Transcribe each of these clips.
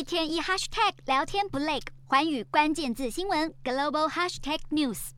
一天一 hashtag 聊天不累，寰宇关键字新闻 global hashtag news。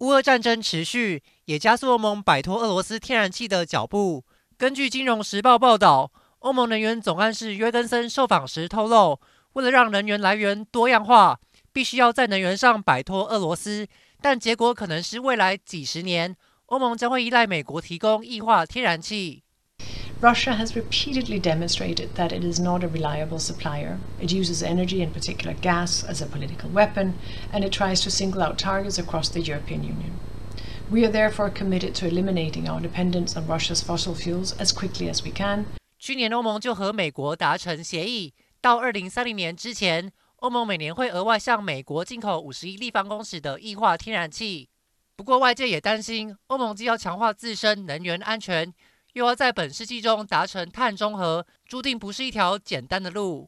乌俄战争持续，也加速欧盟摆脱俄罗斯天然气的脚步。根据《金融时报》报道，欧盟能源总干事约根森受访时透露，为了让能源来源多样化，必须要在能源上摆脱俄罗斯，但结果可能是未来几十年，欧盟将会依赖美国提供液化天然气。Russia has repeatedly demonstrated that it is not a reliable supplier. It uses energy, in particular gas, as a political weapon, and it tries to single out targets across the European Union. We are therefore committed to eliminating our dependence on Russia's fossil fuels as quickly as we can. 去年欧盟就和美国达成协议，到二零三零年之前，欧盟每年会额外向美国进口五十亿立方公尺的液化天然气。不过，外界也担心，欧盟既要强化自身能源安全。 又要在本世纪中达成碳中和，注定不是一条简单的路。